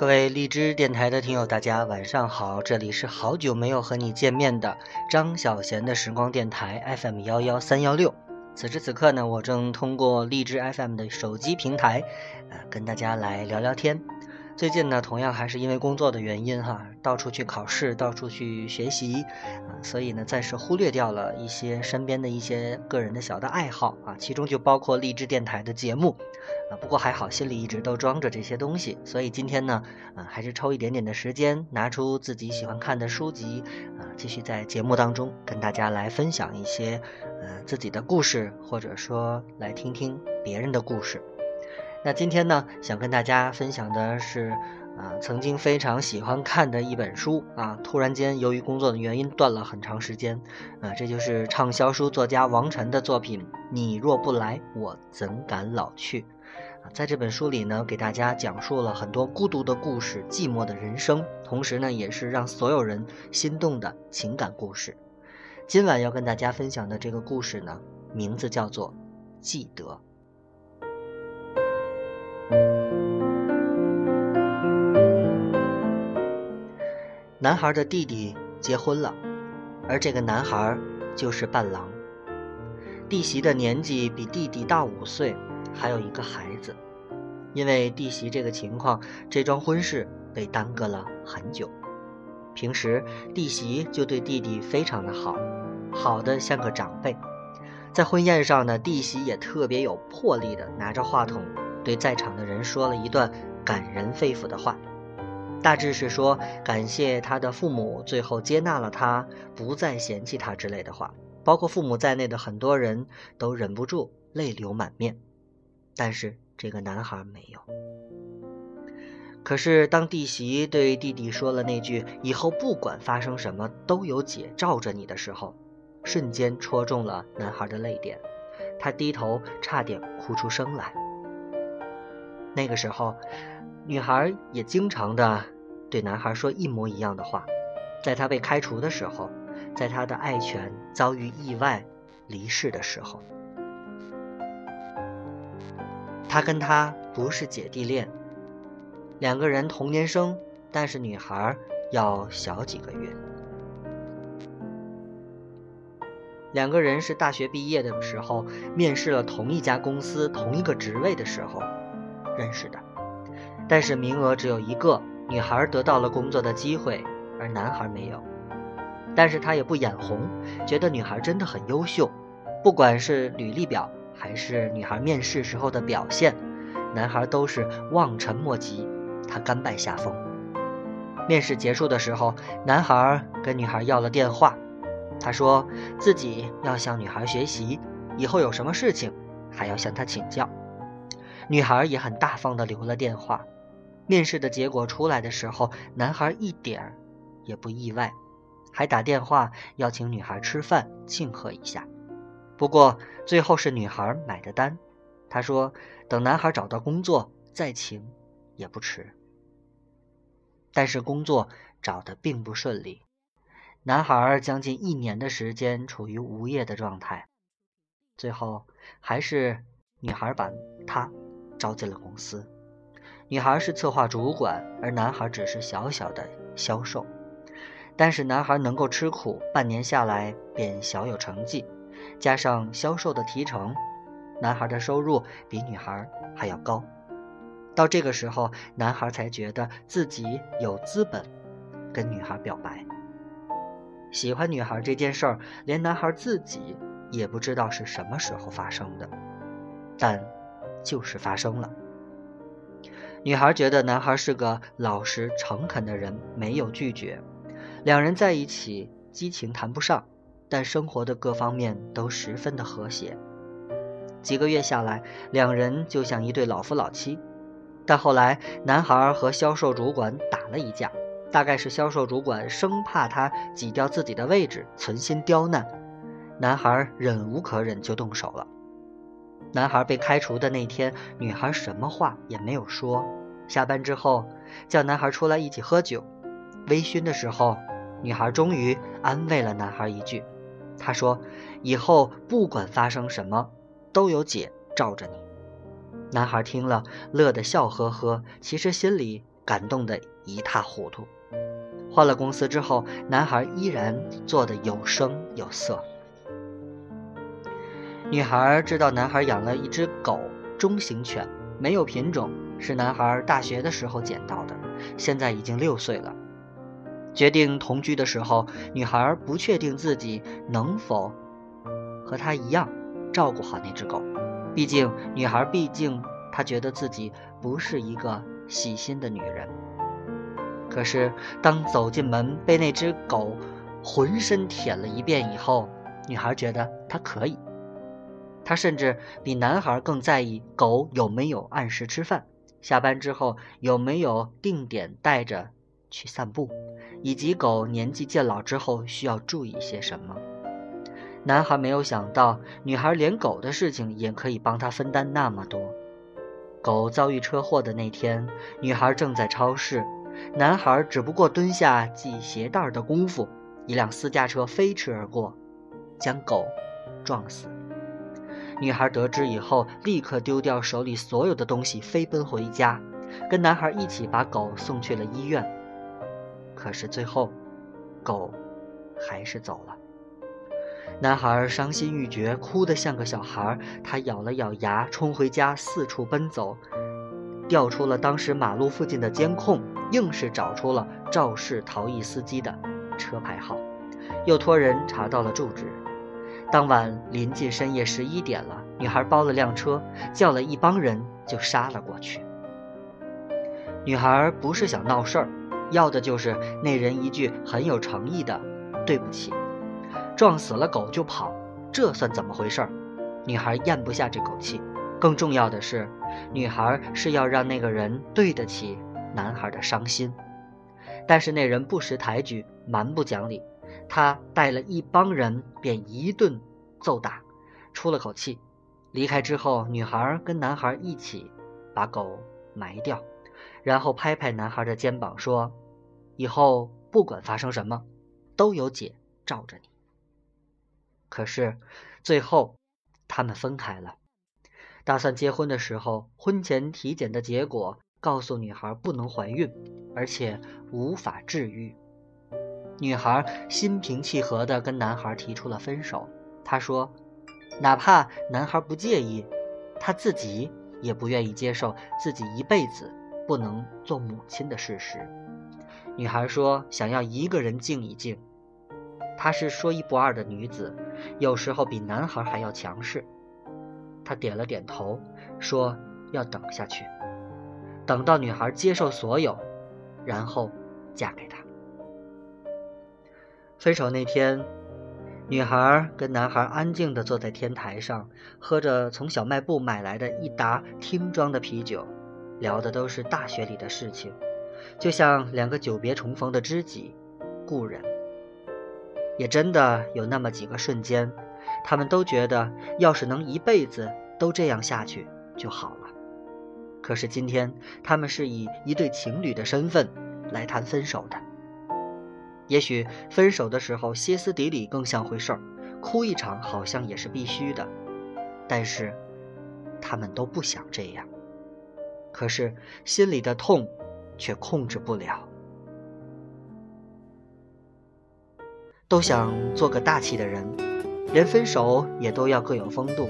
各位荔枝电台的听友，大家晚上好！这里是好久没有和你见面的张小贤的时光电台 FM 幺幺三幺六。此时此刻呢，我正通过荔枝 FM 的手机平台，呃，跟大家来聊聊天。最近呢，同样还是因为工作的原因哈，到处去考试，到处去学习，啊，所以呢，暂时忽略掉了一些身边的一些个人的小的爱好啊，其中就包括励志电台的节目，啊，不过还好，心里一直都装着这些东西，所以今天呢，啊，还是抽一点点的时间，拿出自己喜欢看的书籍，啊，继续在节目当中跟大家来分享一些，呃，自己的故事，或者说来听听别人的故事。那今天呢，想跟大家分享的是，啊，曾经非常喜欢看的一本书啊，突然间由于工作的原因断了很长时间，啊，这就是畅销书作家王晨的作品《你若不来，我怎敢老去》，在这本书里呢，给大家讲述了很多孤独的故事、寂寞的人生，同时呢，也是让所有人心动的情感故事。今晚要跟大家分享的这个故事呢，名字叫做《记得》。男孩的弟弟结婚了，而这个男孩就是伴郎。弟媳的年纪比弟弟大五岁，还有一个孩子。因为弟媳这个情况，这桩婚事被耽搁了很久。平时弟媳就对弟弟非常的好，好的像个长辈。在婚宴上呢，弟媳也特别有魄力的拿着话筒。对在场的人说了一段感人肺腑的话，大致是说感谢他的父母最后接纳了他，不再嫌弃他之类的话。包括父母在内的很多人都忍不住泪流满面，但是这个男孩没有。可是当弟媳对弟弟说了那句“以后不管发生什么都有姐罩着你”的时候，瞬间戳中了男孩的泪点，他低头差点哭出声来。那个时候，女孩也经常的对男孩说一模一样的话。在他被开除的时候，在他的爱犬遭遇意外离世的时候，他跟他不是姐弟恋，两个人同年生，但是女孩要小几个月。两个人是大学毕业的时候面试了同一家公司同一个职位的时候。认识的，但是名额只有一个，女孩得到了工作的机会，而男孩没有。但是他也不眼红，觉得女孩真的很优秀，不管是履历表还是女孩面试时候的表现，男孩都是望尘莫及，他甘拜下风。面试结束的时候，男孩跟女孩要了电话，他说自己要向女孩学习，以后有什么事情还要向她请教。女孩也很大方的留了电话。面试的结果出来的时候，男孩一点儿也不意外，还打电话邀请女孩吃饭庆贺一下。不过最后是女孩买的单，他说等男孩找到工作再请也不迟。但是工作找的并不顺利，男孩将近一年的时间处于无业的状态。最后还是女孩把他。招进了公司，女孩是策划主管，而男孩只是小小的销售。但是男孩能够吃苦，半年下来便小有成绩，加上销售的提成，男孩的收入比女孩还要高。到这个时候，男孩才觉得自己有资本跟女孩表白。喜欢女孩这件事儿，连男孩自己也不知道是什么时候发生的，但。就是发生了。女孩觉得男孩是个老实诚恳的人，没有拒绝。两人在一起，激情谈不上，但生活的各方面都十分的和谐。几个月下来，两人就像一对老夫老妻。但后来，男孩和销售主管打了一架，大概是销售主管生怕他挤掉自己的位置，存心刁难。男孩忍无可忍，就动手了。男孩被开除的那天，女孩什么话也没有说。下班之后，叫男孩出来一起喝酒。微醺的时候，女孩终于安慰了男孩一句：“她说，以后不管发生什么，都有姐罩着你。”男孩听了，乐得笑呵呵，其实心里感动得一塌糊涂。换了公司之后，男孩依然做得有声有色。女孩知道男孩养了一只狗，中型犬，没有品种，是男孩大学的时候捡到的，现在已经六岁了。决定同居的时候，女孩不确定自己能否和他一样照顾好那只狗，毕竟女孩毕竟她觉得自己不是一个细心的女人。可是当走进门被那只狗浑身舔了一遍以后，女孩觉得她可以。他甚至比男孩更在意狗有没有按时吃饭，下班之后有没有定点带着去散步。以及狗年纪渐老之后需要注意些什么？男孩没有想到，女孩连狗的事情也可以帮他分担那么多。狗遭遇车祸的那天，女孩正在超市，男孩只不过蹲下系鞋带的功夫，一辆私家车飞驰而过，将狗撞死。女孩得知以后，立刻丢掉手里所有的东西，飞奔回家，跟男孩一起把狗送去了医院。可是最后，狗还是走了。男孩伤心欲绝，哭得像个小孩。他咬了咬牙，冲回家，四处奔走，调出了当时马路附近的监控，硬是找出了肇事逃逸司机的车牌号，又托人查到了住址。当晚临近深夜十一点了，女孩包了辆车，叫了一帮人就杀了过去。女孩不是想闹事儿。要的就是那人一句很有诚意的“对不起”，撞死了狗就跑，这算怎么回事儿？女孩咽不下这口气。更重要的是，女孩是要让那个人对得起男孩的伤心。但是那人不识抬举，蛮不讲理，他带了一帮人便一顿揍打，出了口气，离开之后，女孩跟男孩一起把狗埋掉。然后拍拍男孩的肩膀说：“以后不管发生什么，都有姐罩着你。”可是最后，他们分开了。打算结婚的时候，婚前体检的结果告诉女孩不能怀孕，而且无法治愈。女孩心平气和地跟男孩提出了分手。她说：“哪怕男孩不介意，她自己也不愿意接受自己一辈子。”不能做母亲的事实。女孩说：“想要一个人静一静。”她是说一不二的女子，有时候比男孩还要强势。她点了点头，说：“要等下去，等到女孩接受所有，然后嫁给他。”分手那天，女孩跟男孩安静地坐在天台上，喝着从小卖部买来的一打听装的啤酒。聊的都是大学里的事情，就像两个久别重逢的知己、故人。也真的有那么几个瞬间，他们都觉得，要是能一辈子都这样下去就好了。可是今天，他们是以一对情侣的身份来谈分手的。也许分手的时候歇斯底里更像回事儿，哭一场好像也是必须的，但是他们都不想这样。可是心里的痛，却控制不了。都想做个大气的人，连分手也都要各有风度。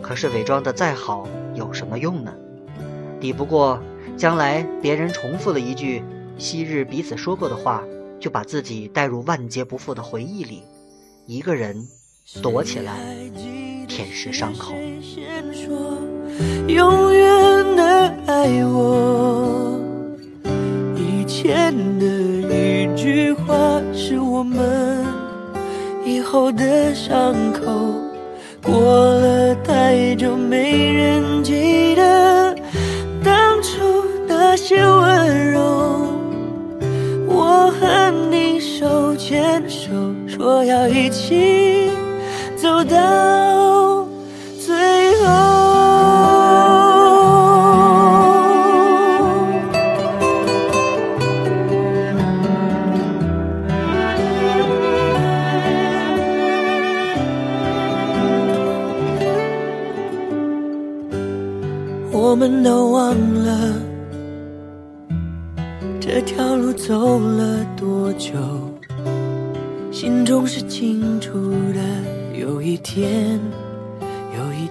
可是伪装的再好有什么用呢？抵不过将来别人重复了一句昔日彼此说过的话，就把自己带入万劫不复的回忆里，一个人躲起来舔舐伤口。永远的爱我，以前的一句话是我们以后的伤口。过了太久，没人记得当初那些温柔。我和你手牵手，说要一起走到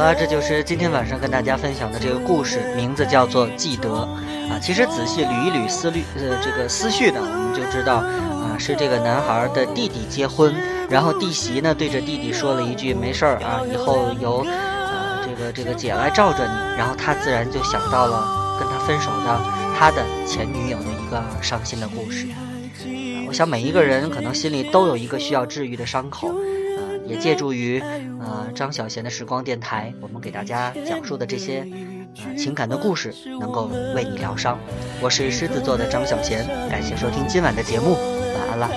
了，这就是今天晚上跟大家分享的这个故事，名字叫做《记得》啊。其实仔细捋一捋思虑，呃，这个思绪呢，我们就知道啊，是这个男孩的弟弟结婚，然后弟媳呢对着弟弟说了一句：“没事儿啊，以后由。”这个这个姐来罩着你，然后他自然就想到了跟他分手的他的前女友的一个伤心的故事。我想每一个人可能心里都有一个需要治愈的伤口，也借助于呃张小贤的时光电台，我们给大家讲述的这些呃情感的故事，能够为你疗伤。我是狮子座的张小贤，感谢收听今晚的节目，晚安了。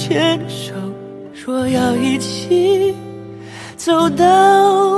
牵手，说要一起走到。